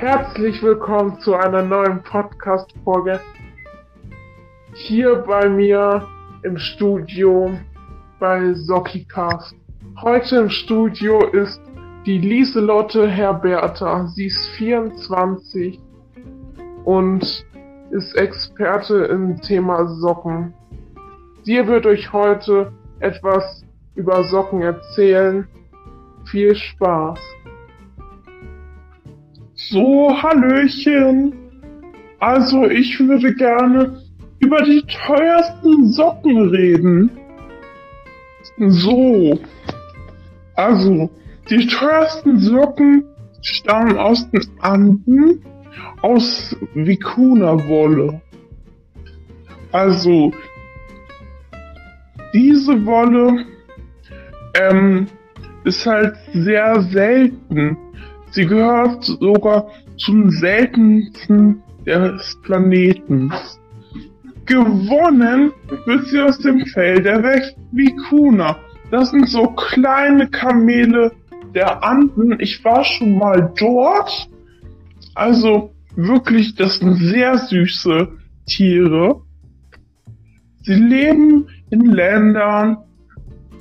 Herzlich willkommen zu einer neuen Podcast-Folge. Hier bei mir im Studio bei SockiCast. Heute im Studio ist die Lieselotte Herberta. Sie ist 24 und ist Experte im Thema Socken. Sie wird euch heute etwas über Socken erzählen. Viel Spaß! So, Hallöchen. Also, ich würde gerne über die teuersten Socken reden. So. Also, die teuersten Socken stammen aus den Anden, aus Vicuna-Wolle. Also, diese Wolle ähm, ist halt sehr selten. Sie gehört sogar zum seltensten des Planeten. Gewonnen wird sie aus dem Fell der Vicuna. Das sind so kleine Kamele der Anden. Ich war schon mal dort. Also wirklich, das sind sehr süße Tiere. Sie leben in Ländern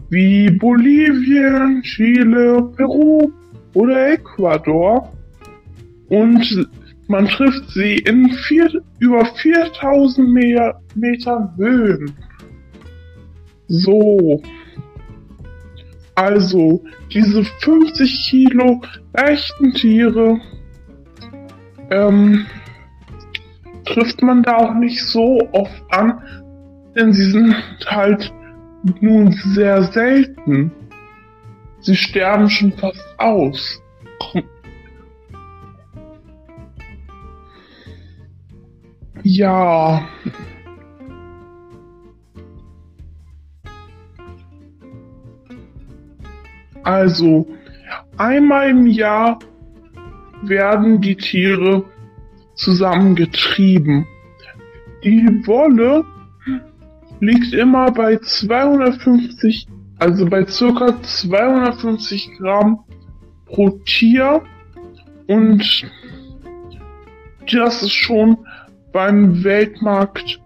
wie Bolivien, Chile, Peru, oder Ecuador und man trifft sie in vier, über 4000 Meter, Meter Höhen. So. Also, diese 50 Kilo echten Tiere ähm, trifft man da auch nicht so oft an, denn sie sind halt nun sehr selten. Sie sterben schon fast aus. Ja. Also, einmal im Jahr werden die Tiere zusammengetrieben. Die Wolle liegt immer bei 250 also bei circa 250 Gramm pro Tier und das ist schon beim Weltmarkt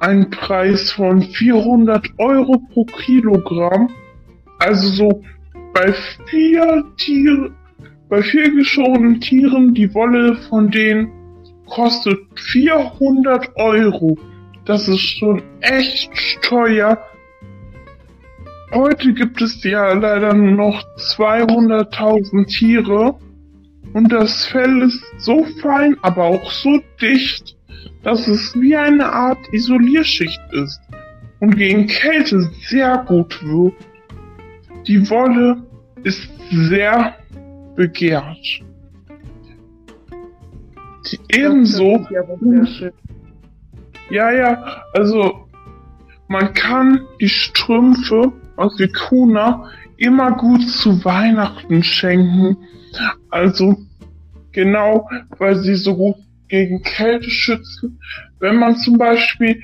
ein Preis von 400 Euro pro Kilogramm. Also so bei vier Tieren, bei vier geschorenen Tieren, die Wolle von denen kostet 400 Euro. Das ist schon echt teuer Heute gibt es ja leider noch 200.000 Tiere und das Fell ist so fein, aber auch so dicht, dass es wie eine Art Isolierschicht ist und gegen Kälte sehr gut wirkt. Die Wolle ist sehr begehrt. Die ebenso. Ja, ja, also man kann die Strümpfe aus Vicuna immer gut zu Weihnachten schenken. Also genau, weil sie so gut gegen Kälte schützen. Wenn man zum Beispiel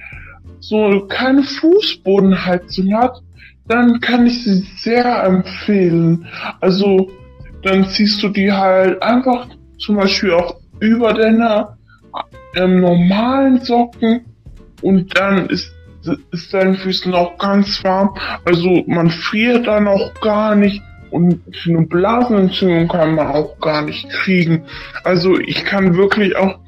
so keine Fußbodenheizung hat, dann kann ich sie sehr empfehlen. Also dann ziehst du die halt einfach zum Beispiel auch über deine ähm, normalen Socken und dann ist ist deinen Füßen auch ganz warm. Also man friert dann auch gar nicht und eine Blasenentzündung kann man auch gar nicht kriegen. Also ich kann wirklich auch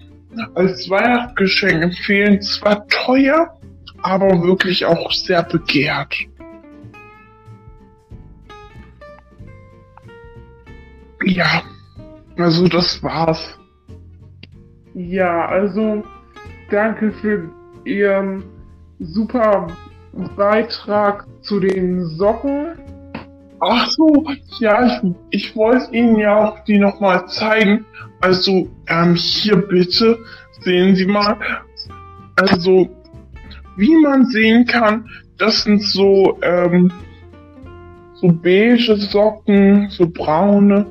als Weihnachtsgeschenk empfehlen. Zwar teuer, aber wirklich auch sehr begehrt. Ja, also das war's. Ja, also danke für Ihren super Beitrag zu den Socken. Ach so, ja, ich, ich wollte Ihnen ja auch die nochmal zeigen. Also, ähm, hier bitte, sehen Sie mal. Also, wie man sehen kann, das sind so, ähm, so beige Socken, so braune.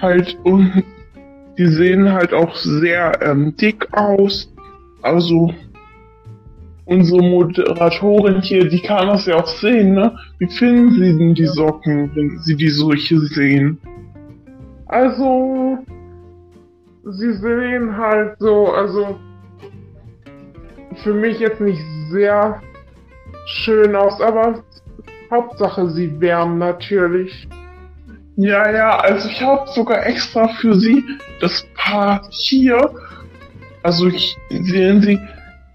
Halt, und die sehen halt auch sehr ähm, dick aus. Also, unsere Moderatorin hier, die kann das ja auch sehen, ne? Wie finden Sie denn die Socken, wenn Sie die solche sehen? Also, sie sehen halt so, also für mich jetzt nicht sehr schön aus, aber Hauptsache sie wärmen natürlich. Ja, ja, also ich habe sogar extra für Sie das Paar hier, also ich, sehen Sie,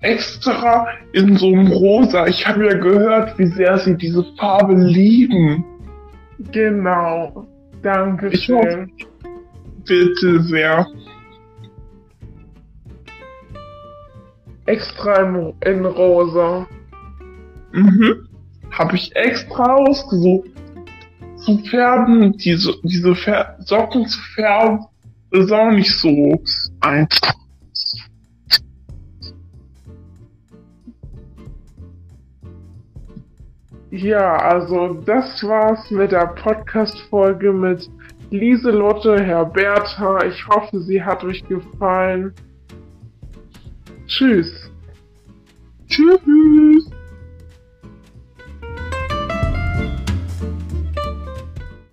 extra in so einem Rosa. Ich habe ja gehört, wie sehr Sie diese Farbe lieben. Genau. Danke Ich schön. Bitte sehr. Extra in, in rosa. Mhm. Habe ich extra ausgesucht. Zu färben, diese, diese Fär Socken zu färben, ist auch nicht so einfach. Ja, also das war's mit der Podcast-Folge mit Lieselotte Herberta. Ich hoffe, sie hat euch gefallen. Tschüss. Tschüss.